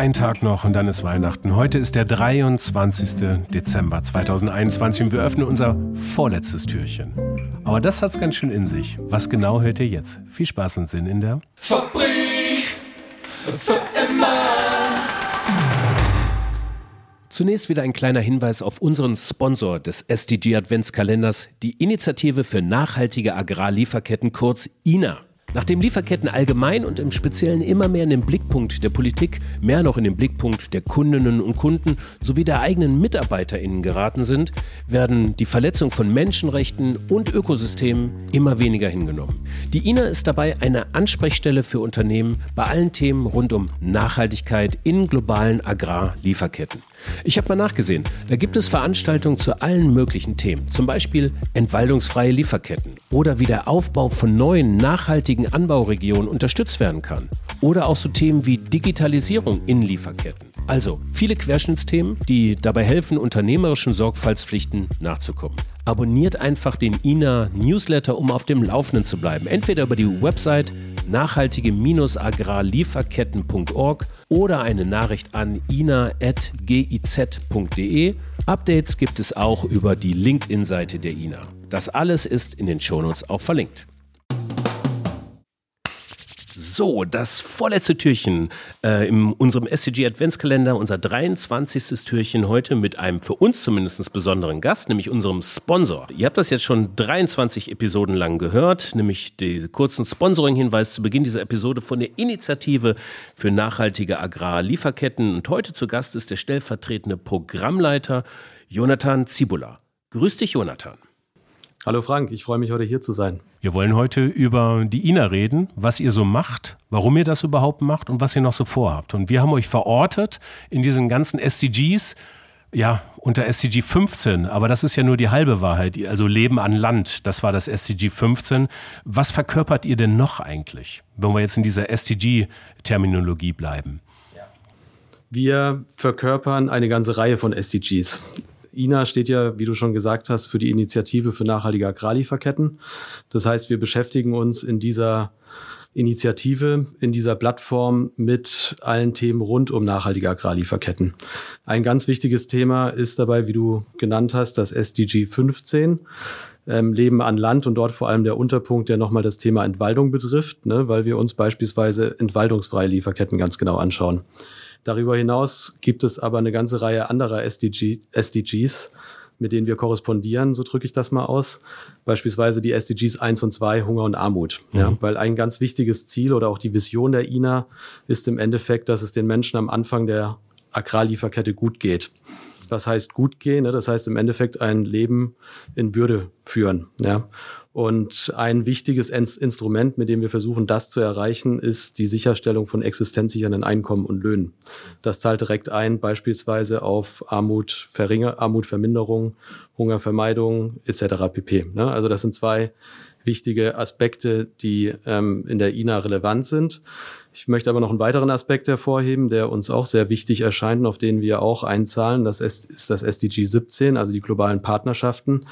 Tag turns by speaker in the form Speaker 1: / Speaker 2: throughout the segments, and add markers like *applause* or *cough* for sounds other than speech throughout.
Speaker 1: Ein Tag noch und dann ist Weihnachten. Heute ist der 23. Dezember 2021 und wir öffnen unser vorletztes Türchen. Aber das hat's ganz schön in sich. Was genau hört ihr jetzt? Viel Spaß und Sinn in der Fabrik für immer. Zunächst wieder ein kleiner Hinweis auf unseren Sponsor des SDG Adventskalenders, die Initiative für nachhaltige Agrarlieferketten kurz INA. Nachdem Lieferketten allgemein und im Speziellen immer mehr in den Blickpunkt der Politik, mehr noch in den Blickpunkt der Kundinnen und Kunden sowie der eigenen MitarbeiterInnen geraten sind, werden die Verletzung von Menschenrechten und Ökosystemen immer weniger hingenommen. Die INA ist dabei eine Ansprechstelle für Unternehmen bei allen Themen rund um Nachhaltigkeit in globalen Agrarlieferketten. Ich habe mal nachgesehen, da gibt es Veranstaltungen zu allen möglichen Themen, zum Beispiel entwaldungsfreie Lieferketten oder wie der Aufbau von neuen nachhaltigen Anbauregionen unterstützt werden kann. Oder auch so Themen wie Digitalisierung in Lieferketten. Also viele Querschnittsthemen, die dabei helfen, unternehmerischen Sorgfaltspflichten nachzukommen. Abonniert einfach den INA Newsletter, um auf dem Laufenden zu bleiben. Entweder über die Website nachhaltige-agrarlieferketten.org oder eine Nachricht an ina.giz.de. Updates gibt es auch über die LinkedIn-Seite der INA. Das alles ist in den Shownotes auch verlinkt. So, das vorletzte Türchen äh, in unserem SCG Adventskalender, unser 23. Türchen heute mit einem für uns zumindest besonderen Gast, nämlich unserem Sponsor. Ihr habt das jetzt schon 23 Episoden lang gehört, nämlich den kurzen Sponsoring-Hinweis zu Beginn dieser Episode von der Initiative für nachhaltige Agrarlieferketten. Und heute zu Gast ist der stellvertretende Programmleiter Jonathan Zibula. Grüß dich, Jonathan.
Speaker 2: Hallo Frank, ich freue mich heute hier zu sein.
Speaker 1: Wir wollen heute über die INA reden, was ihr so macht, warum ihr das überhaupt macht und was ihr noch so vorhabt. Und wir haben euch verortet in diesen ganzen SDGs, ja, unter SDG 15, aber das ist ja nur die halbe Wahrheit. Also Leben an Land, das war das SDG 15. Was verkörpert ihr denn noch eigentlich, wenn wir jetzt in dieser SDG-Terminologie bleiben?
Speaker 2: Wir verkörpern eine ganze Reihe von SDGs. INA steht ja, wie du schon gesagt hast, für die Initiative für nachhaltige Agrarlieferketten. Das heißt, wir beschäftigen uns in dieser Initiative, in dieser Plattform mit allen Themen rund um nachhaltige Agrarlieferketten. Ein ganz wichtiges Thema ist dabei, wie du genannt hast, das SDG 15. Ähm, Leben an Land und dort vor allem der Unterpunkt, der nochmal das Thema Entwaldung betrifft, ne, weil wir uns beispielsweise entwaldungsfreie Lieferketten ganz genau anschauen. Darüber hinaus gibt es aber eine ganze Reihe anderer SDG, SDGs, mit denen wir korrespondieren, so drücke ich das mal aus. Beispielsweise die SDGs 1 und 2, Hunger und Armut. Mhm. Ja, weil ein ganz wichtiges Ziel oder auch die Vision der INA ist im Endeffekt, dass es den Menschen am Anfang der Agrarlieferkette gut geht. Das heißt gut gehen, ne? das heißt im Endeffekt ein Leben in Würde führen. Ja? Und ein wichtiges Instrument, mit dem wir versuchen, das zu erreichen, ist die Sicherstellung von existenzsichernden Einkommen und Löhnen. Das zahlt direkt ein, beispielsweise auf Armut, Armutverminderung, Hungervermeidung etc. pp. Ne? Also das sind zwei wichtige Aspekte, die ähm, in der INA relevant sind. Ich möchte aber noch einen weiteren Aspekt hervorheben, der uns auch sehr wichtig erscheint, auf den wir auch einzahlen. Das ist das SDG 17, also die globalen Partnerschaften.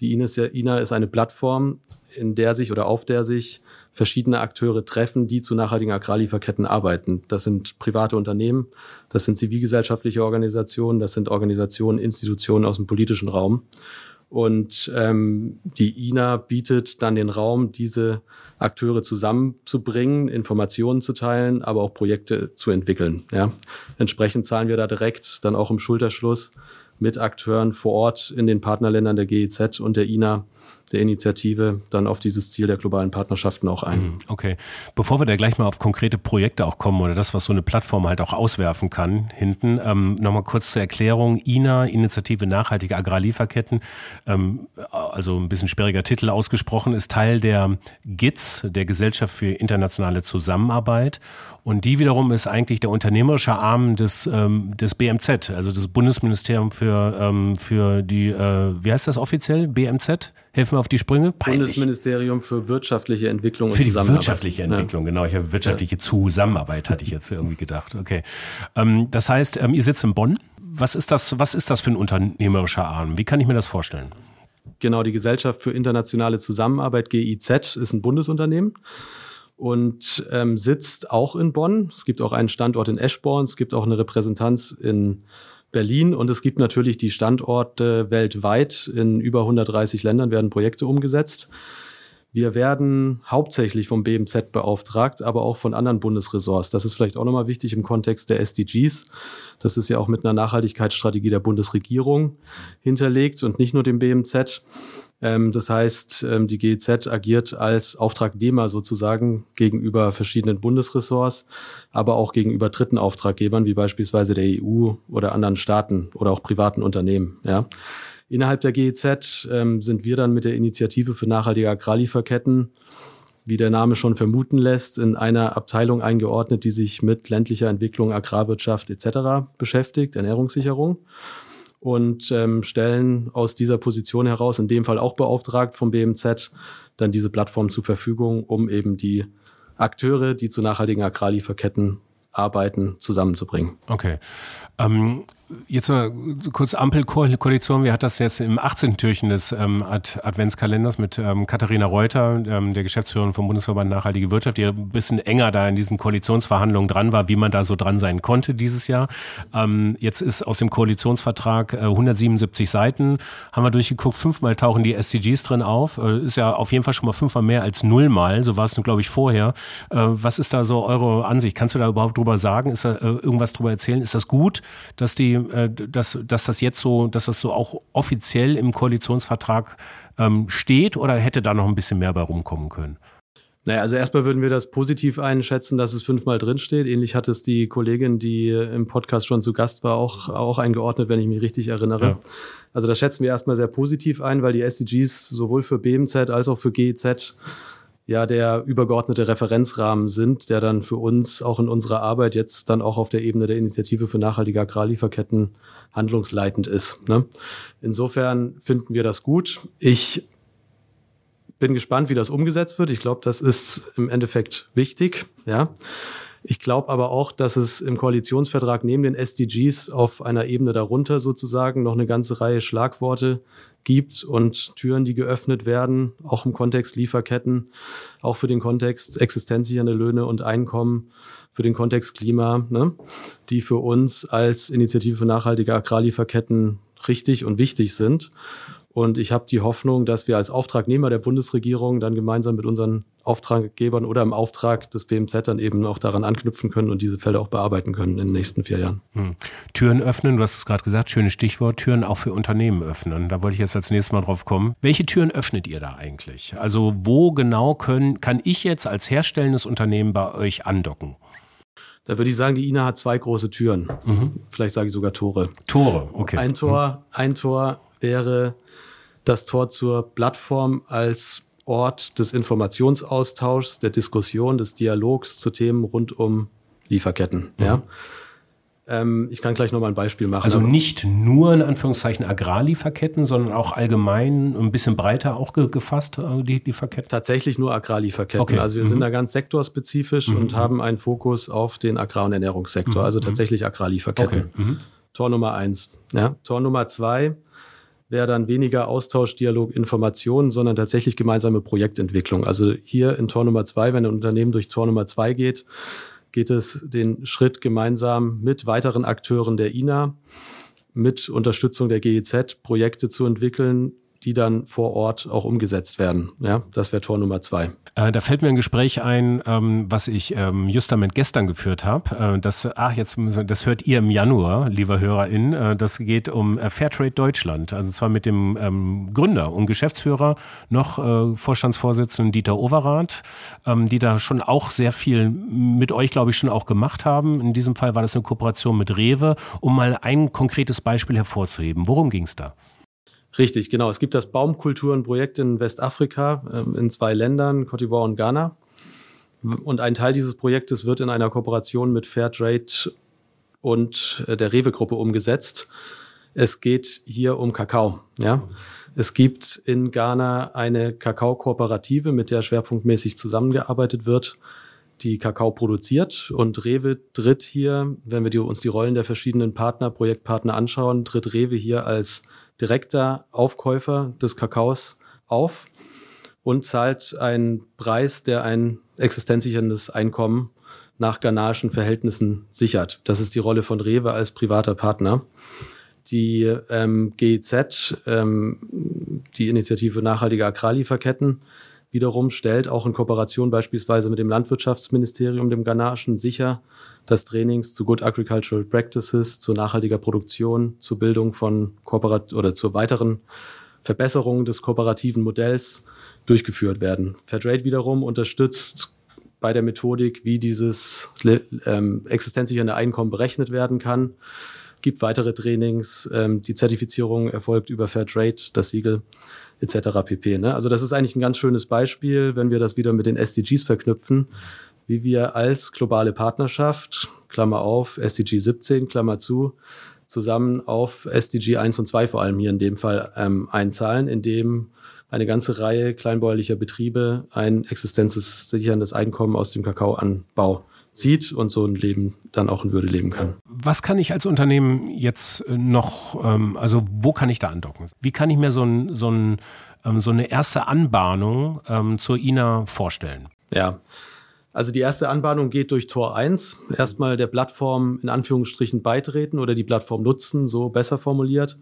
Speaker 2: Die INA ist, ja, INA ist eine Plattform, in der sich oder auf der sich verschiedene Akteure treffen, die zu nachhaltigen Agrarlieferketten arbeiten. Das sind private Unternehmen, das sind zivilgesellschaftliche Organisationen, das sind Organisationen, Institutionen aus dem politischen Raum. Und ähm, die INA bietet dann den Raum, diese Akteure zusammenzubringen, Informationen zu teilen, aber auch Projekte zu entwickeln. Ja. Entsprechend zahlen wir da direkt dann auch im Schulterschluss mit Akteuren vor Ort in den Partnerländern der GEZ und der INA der Initiative dann auf dieses Ziel der globalen Partnerschaften auch ein. Mhm,
Speaker 1: okay. Bevor wir da gleich mal auf konkrete Projekte auch kommen oder das, was so eine Plattform halt auch auswerfen kann, hinten, ähm, nochmal kurz zur Erklärung. INA, Initiative Nachhaltige Agrarlieferketten, ähm, also ein bisschen sperriger Titel ausgesprochen, ist Teil der GITS, der Gesellschaft für internationale Zusammenarbeit. Und die wiederum ist eigentlich der unternehmerische Arm des, ähm, des BMZ, also des Bundesministerium für, ähm, für die, äh, wie heißt das offiziell? BMZ? Helfen wir auf die Sprünge?
Speaker 2: Peinlich. Bundesministerium für wirtschaftliche Entwicklung
Speaker 1: und für die Zusammenarbeit. wirtschaftliche Entwicklung, ja. genau. Ich habe wirtschaftliche ja. Zusammenarbeit, hatte ich jetzt irgendwie gedacht. Okay. Ähm, das heißt, ähm, ihr sitzt in Bonn. Was ist das, was ist das für ein unternehmerischer Arm? Wie kann ich mir das vorstellen?
Speaker 2: Genau, die Gesellschaft für internationale Zusammenarbeit, GIZ, ist ein Bundesunternehmen. und ähm, sitzt auch in Bonn. Es gibt auch einen Standort in Eschborn, es gibt auch eine Repräsentanz in Berlin und es gibt natürlich die Standorte weltweit. In über 130 Ländern werden Projekte umgesetzt. Wir werden hauptsächlich vom BMZ beauftragt, aber auch von anderen Bundesressorts. Das ist vielleicht auch nochmal wichtig im Kontext der SDGs. Das ist ja auch mit einer Nachhaltigkeitsstrategie der Bundesregierung hinterlegt und nicht nur dem BMZ. Ähm, das heißt, ähm, die GEZ agiert als Auftragnehmer sozusagen gegenüber verschiedenen Bundesressorts, aber auch gegenüber dritten Auftraggebern wie beispielsweise der EU oder anderen Staaten oder auch privaten Unternehmen. Ja. Innerhalb der GEZ ähm, sind wir dann mit der Initiative für nachhaltige Agrarlieferketten, wie der Name schon vermuten lässt, in einer Abteilung eingeordnet, die sich mit ländlicher Entwicklung, Agrarwirtschaft etc. beschäftigt, Ernährungssicherung und ähm, stellen aus dieser Position heraus, in dem Fall auch beauftragt vom BMZ, dann diese Plattform zur Verfügung, um eben die Akteure, die zu nachhaltigen Agrarlieferketten arbeiten, zusammenzubringen.
Speaker 1: Okay. Ähm, Jetzt mal kurz Ampelkoalition. Wie hat das jetzt im 18. Türchen des ähm, Ad Adventskalenders mit ähm, Katharina Reuter, ähm, der Geschäftsführerin vom Bundesverband Nachhaltige Wirtschaft, die ein bisschen enger da in diesen Koalitionsverhandlungen dran war, wie man da so dran sein konnte dieses Jahr. Ähm, jetzt ist aus dem Koalitionsvertrag äh, 177 Seiten, haben wir durchgeguckt, fünfmal tauchen die SDGs drin auf. Äh, ist ja auf jeden Fall schon mal fünfmal mehr als nullmal. So war es, glaube ich, vorher. Äh, was ist da so eure Ansicht? Kannst du da überhaupt drüber sagen? Ist da äh, irgendwas drüber erzählen? Ist das gut, dass die äh, dass, dass das jetzt so, dass das so auch offiziell im Koalitionsvertrag ähm, steht oder hätte da noch ein bisschen mehr bei rumkommen können?
Speaker 2: Naja, also erstmal würden wir das positiv einschätzen, dass es fünfmal drinsteht. Ähnlich hat es die Kollegin, die im Podcast schon zu Gast war, auch, auch eingeordnet, wenn ich mich richtig erinnere. Ja. Also das schätzen wir erstmal sehr positiv ein, weil die SDGs sowohl für BMZ als auch für GEZ ja der übergeordnete Referenzrahmen sind, der dann für uns auch in unserer Arbeit jetzt dann auch auf der Ebene der Initiative für nachhaltige Agrarlieferketten handlungsleitend ist. Ne? Insofern finden wir das gut. Ich bin gespannt, wie das umgesetzt wird. Ich glaube, das ist im Endeffekt wichtig. Ja. Ich glaube aber auch, dass es im Koalitionsvertrag neben den SDGs auf einer Ebene darunter sozusagen noch eine ganze Reihe Schlagworte gibt und Türen, die geöffnet werden, auch im Kontext Lieferketten, auch für den Kontext existenzsichernde Löhne und Einkommen, für den Kontext Klima, ne, die für uns als Initiative für nachhaltige Agrarlieferketten richtig und wichtig sind. Und ich habe die Hoffnung, dass wir als Auftragnehmer der Bundesregierung dann gemeinsam mit unseren Auftraggebern oder im Auftrag des BMZ dann eben auch daran anknüpfen können und diese Fälle auch bearbeiten können in den nächsten vier Jahren. Hm.
Speaker 1: Türen öffnen, du hast es gerade gesagt, schönes Stichwort, Türen auch für Unternehmen öffnen. Da wollte ich jetzt als nächstes Mal drauf kommen. Welche Türen öffnet ihr da eigentlich? Also wo genau können, kann ich jetzt als herstellendes Unternehmen bei euch andocken?
Speaker 2: Da würde ich sagen, die INA hat zwei große Türen. Mhm. Vielleicht sage ich sogar Tore.
Speaker 1: Tore, okay.
Speaker 2: Ein Tor, mhm. ein Tor wäre das Tor zur Plattform als Ort des Informationsaustauschs, der Diskussion, des Dialogs zu Themen rund um Lieferketten. Mhm. Ja. Ähm, ich kann gleich noch mal ein Beispiel machen.
Speaker 1: Also nicht nur in Anführungszeichen Agrarlieferketten, sondern auch allgemein ein bisschen breiter auch ge gefasst, äh, die Lieferketten?
Speaker 2: Tatsächlich nur Agrarlieferketten. Okay. Also wir mhm. sind da ganz sektorspezifisch mhm. und haben einen Fokus auf den Agrar- und Ernährungssektor, mhm. also tatsächlich Agrarlieferketten. Okay. Mhm. Tor Nummer eins. Ja. Tor Nummer zwei wäre dann weniger Austausch, Dialog, Information, sondern tatsächlich gemeinsame Projektentwicklung. Also hier in Tor Nummer zwei, wenn ein Unternehmen durch Tor Nummer zwei geht, geht es den Schritt gemeinsam mit weiteren Akteuren der INA, mit Unterstützung der GEZ, Projekte zu entwickeln, die dann vor Ort auch umgesetzt werden. Ja, das wäre Tor Nummer zwei.
Speaker 1: Äh, da fällt mir ein Gespräch ein, ähm, was ich ähm, justament gestern geführt habe. Äh, das, ach, jetzt, das hört ihr im Januar, lieber HörerInnen. Äh, das geht um Fairtrade Deutschland. Also zwar mit dem ähm, Gründer und Geschäftsführer, noch Vorstandsvorsitzenden Dieter Overath, ähm, die da schon auch sehr viel mit euch, glaube ich, schon auch gemacht haben. In diesem Fall war das eine Kooperation mit Rewe, um mal ein konkretes Beispiel hervorzuheben. Worum ging es da?
Speaker 2: Richtig, genau. Es gibt das Baumkulturenprojekt in Westafrika ähm, in zwei Ländern, Cote d'Ivoire und Ghana. Und ein Teil dieses Projektes wird in einer Kooperation mit Fairtrade und äh, der Rewe-Gruppe umgesetzt. Es geht hier um Kakao. Ja? Es gibt in Ghana eine Kakao-Kooperative, mit der schwerpunktmäßig zusammengearbeitet wird, die Kakao produziert. Und Rewe tritt hier, wenn wir uns die Rollen der verschiedenen Partner, Projektpartner anschauen, tritt Rewe hier als direkter Aufkäufer des Kakaos auf und zahlt einen Preis, der ein existenzsicherndes Einkommen nach ghanaischen Verhältnissen sichert. Das ist die Rolle von Rewe als privater Partner. Die ähm, GIZ, ähm, die Initiative Nachhaltige Agrarlieferketten, wiederum stellt auch in Kooperation beispielsweise mit dem Landwirtschaftsministerium, dem ghanaischen, sicher, dass Trainings zu Good Agricultural Practices, zu nachhaltiger Produktion, zur Bildung von Kooperat oder zur weiteren Verbesserung des kooperativen Modells durchgeführt werden. Fairtrade wiederum unterstützt bei der Methodik, wie dieses ähm, existenzsichernde Einkommen berechnet werden kann, gibt weitere Trainings, ähm, die Zertifizierung erfolgt über Fairtrade, das Siegel etc. pp. Ne? Also das ist eigentlich ein ganz schönes Beispiel, wenn wir das wieder mit den SDGs verknüpfen, wie wir als globale Partnerschaft, Klammer auf, SDG 17, Klammer zu, zusammen auf SDG 1 und 2 vor allem hier in dem Fall ähm, einzahlen, indem eine ganze Reihe kleinbäuerlicher Betriebe ein existenzsicherndes Einkommen aus dem Kakaoanbau zieht und so ein Leben dann auch in Würde leben kann.
Speaker 1: Was kann ich als Unternehmen jetzt äh, noch, ähm, also wo kann ich da andocken? Wie kann ich mir so, ein, so, ein, ähm, so eine erste Anbahnung ähm, zur INA vorstellen?
Speaker 2: Ja, also die erste Anbahnung geht durch Tor 1. Erstmal der Plattform in Anführungsstrichen beitreten oder die Plattform nutzen, so besser formuliert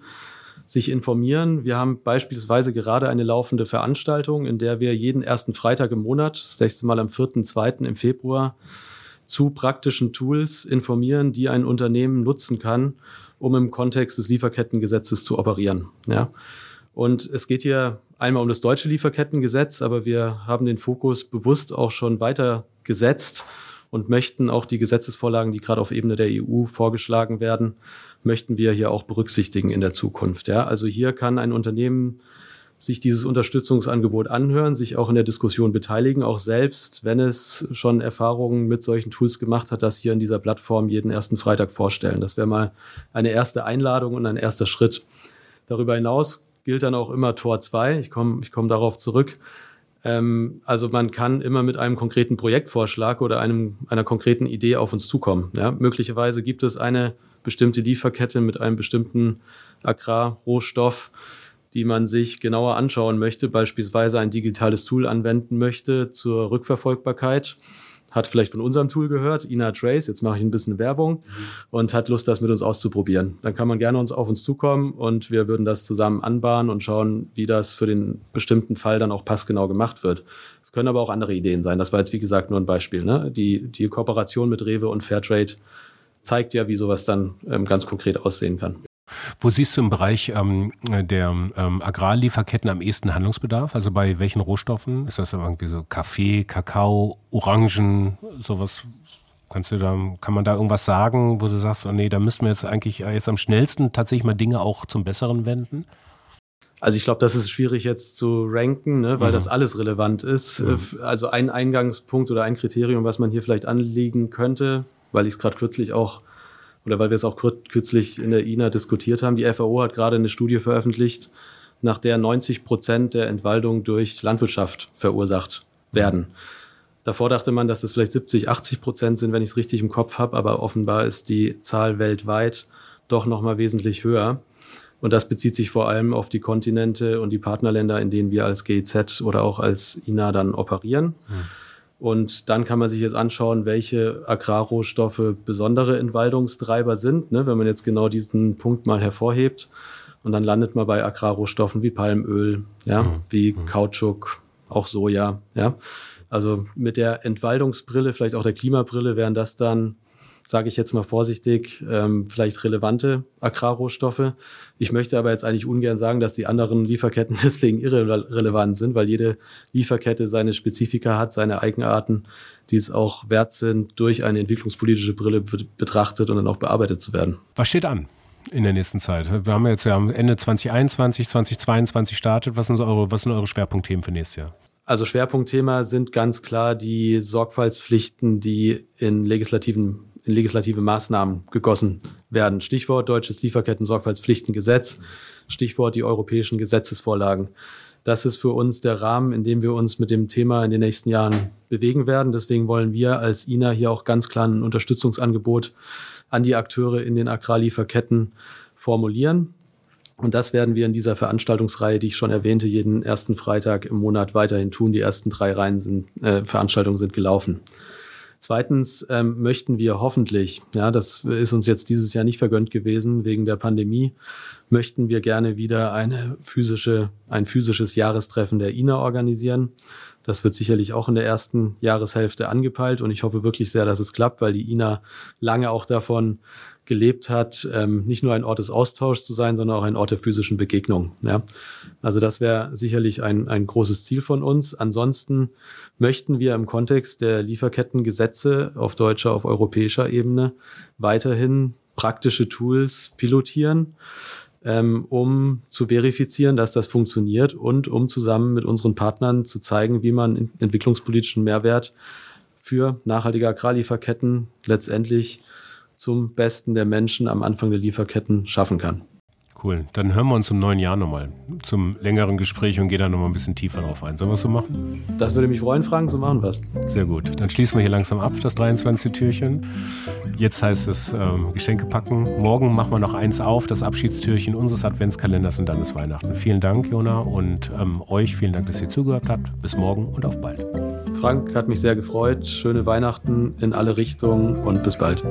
Speaker 2: sich informieren. Wir haben beispielsweise gerade eine laufende Veranstaltung, in der wir jeden ersten Freitag im Monat, das nächste Mal am 4.2. im Februar, zu praktischen Tools informieren, die ein Unternehmen nutzen kann, um im Kontext des Lieferkettengesetzes zu operieren. Ja. Und es geht hier einmal um das deutsche Lieferkettengesetz, aber wir haben den Fokus bewusst auch schon weiter gesetzt und möchten auch die Gesetzesvorlagen, die gerade auf Ebene der EU vorgeschlagen werden, möchten wir hier auch berücksichtigen in der Zukunft. Ja, also hier kann ein Unternehmen sich dieses Unterstützungsangebot anhören, sich auch in der Diskussion beteiligen, auch selbst, wenn es schon Erfahrungen mit solchen Tools gemacht hat, das hier in dieser Plattform jeden ersten Freitag vorstellen. Das wäre mal eine erste Einladung und ein erster Schritt. Darüber hinaus gilt dann auch immer Tor 2. Ich komme ich komm darauf zurück. Ähm, also man kann immer mit einem konkreten Projektvorschlag oder einem, einer konkreten Idee auf uns zukommen. Ja? Möglicherweise gibt es eine bestimmte Lieferkette mit einem bestimmten Agrarrohstoff, die man sich genauer anschauen möchte, beispielsweise ein digitales Tool anwenden möchte zur Rückverfolgbarkeit. Hat vielleicht von unserem Tool gehört, Ina Trace, jetzt mache ich ein bisschen Werbung mhm. und hat Lust, das mit uns auszuprobieren. Dann kann man gerne uns auf uns zukommen und wir würden das zusammen anbahnen und schauen, wie das für den bestimmten Fall dann auch passgenau gemacht wird. Es können aber auch andere Ideen sein. Das war jetzt, wie gesagt, nur ein Beispiel. Ne? Die, die Kooperation mit Rewe und Fairtrade zeigt ja, wie sowas dann ähm, ganz konkret aussehen kann.
Speaker 1: Wo siehst du im Bereich ähm, der ähm, Agrarlieferketten am ehesten Handlungsbedarf? Also bei welchen Rohstoffen? Ist das irgendwie so Kaffee, Kakao, Orangen, sowas? Kannst du da, kann man da irgendwas sagen, wo du sagst, oh nee, da müssten wir jetzt eigentlich äh, jetzt am schnellsten tatsächlich mal Dinge auch zum Besseren wenden?
Speaker 2: Also ich glaube, das ist schwierig jetzt zu ranken, ne, weil mhm. das alles relevant ist. Mhm. Also ein Eingangspunkt oder ein Kriterium, was man hier vielleicht anlegen könnte, weil ich es gerade kürzlich auch oder weil wir es auch kürzlich in der INA diskutiert haben. Die FAO hat gerade eine Studie veröffentlicht, nach der 90 Prozent der Entwaldung durch Landwirtschaft verursacht werden. Davor dachte man, dass das vielleicht 70, 80 Prozent sind, wenn ich es richtig im Kopf habe, aber offenbar ist die Zahl weltweit doch nochmal wesentlich höher. Und das bezieht sich vor allem auf die Kontinente und die Partnerländer, in denen wir als GIZ oder auch als INA dann operieren. Hm. Und dann kann man sich jetzt anschauen, welche Agrarrohstoffe besondere Entwaldungstreiber sind, ne, wenn man jetzt genau diesen Punkt mal hervorhebt. Und dann landet man bei Agrarrohstoffen wie Palmöl, ja, mhm. wie mhm. Kautschuk, auch Soja, ja. Also mit der Entwaldungsbrille, vielleicht auch der Klimabrille, wären das dann sage ich jetzt mal vorsichtig, ähm, vielleicht relevante Agrarrohstoffe. Ich möchte aber jetzt eigentlich ungern sagen, dass die anderen Lieferketten *laughs* deswegen irrelevant sind, weil jede Lieferkette seine Spezifika hat, seine Eigenarten, die es auch wert sind, durch eine entwicklungspolitische Brille betrachtet und dann auch bearbeitet zu werden.
Speaker 1: Was steht an? in der nächsten Zeit? Wir haben jetzt ja am Ende 2021, 2022 startet. Was sind, eure, was sind eure Schwerpunktthemen für nächstes Jahr?
Speaker 2: Also Schwerpunktthema sind ganz klar die Sorgfaltspflichten, die in legislativen in legislative Maßnahmen gegossen werden. Stichwort deutsches Lieferketten-Sorgfaltspflichtengesetz, Stichwort die europäischen Gesetzesvorlagen. Das ist für uns der Rahmen, in dem wir uns mit dem Thema in den nächsten Jahren bewegen werden. Deswegen wollen wir als INA hier auch ganz klar ein Unterstützungsangebot an die Akteure in den Agrarlieferketten formulieren. Und das werden wir in dieser Veranstaltungsreihe, die ich schon erwähnte, jeden ersten Freitag im Monat weiterhin tun. Die ersten drei Reihen sind, äh, Veranstaltungen sind gelaufen. Zweitens ähm, möchten wir hoffentlich, ja, das ist uns jetzt dieses Jahr nicht vergönnt gewesen wegen der Pandemie, möchten wir gerne wieder eine physische, ein physisches Jahrestreffen der INA organisieren. Das wird sicherlich auch in der ersten Jahreshälfte angepeilt und ich hoffe wirklich sehr, dass es klappt, weil die INA lange auch davon gelebt hat, ähm, nicht nur ein Ort des Austauschs zu sein, sondern auch ein Ort der physischen Begegnung. Ja? Also das wäre sicherlich ein, ein großes Ziel von uns. Ansonsten möchten wir im Kontext der Lieferkettengesetze auf deutscher, auf europäischer Ebene weiterhin praktische Tools pilotieren, ähm, um zu verifizieren, dass das funktioniert und um zusammen mit unseren Partnern zu zeigen, wie man entwicklungspolitischen Mehrwert für nachhaltige Agrarlieferketten letztendlich zum Besten der Menschen am Anfang der Lieferketten schaffen kann.
Speaker 1: Cool. Dann hören wir uns im neuen Jahr nochmal zum längeren Gespräch und gehen da nochmal ein bisschen tiefer drauf ein. Sollen wir es so machen?
Speaker 2: Das würde mich freuen, Frank. So machen wir es.
Speaker 1: Sehr gut. Dann schließen wir hier langsam ab, das 23. Türchen. Jetzt heißt es ähm, Geschenke packen. Morgen machen wir noch eins auf, das Abschiedstürchen unseres Adventskalenders und dann ist Weihnachten. Vielen Dank, Jona, und ähm, euch vielen Dank, dass ihr zugehört habt. Bis morgen und auf bald.
Speaker 2: Frank hat mich sehr gefreut. Schöne Weihnachten in alle Richtungen und bis bald.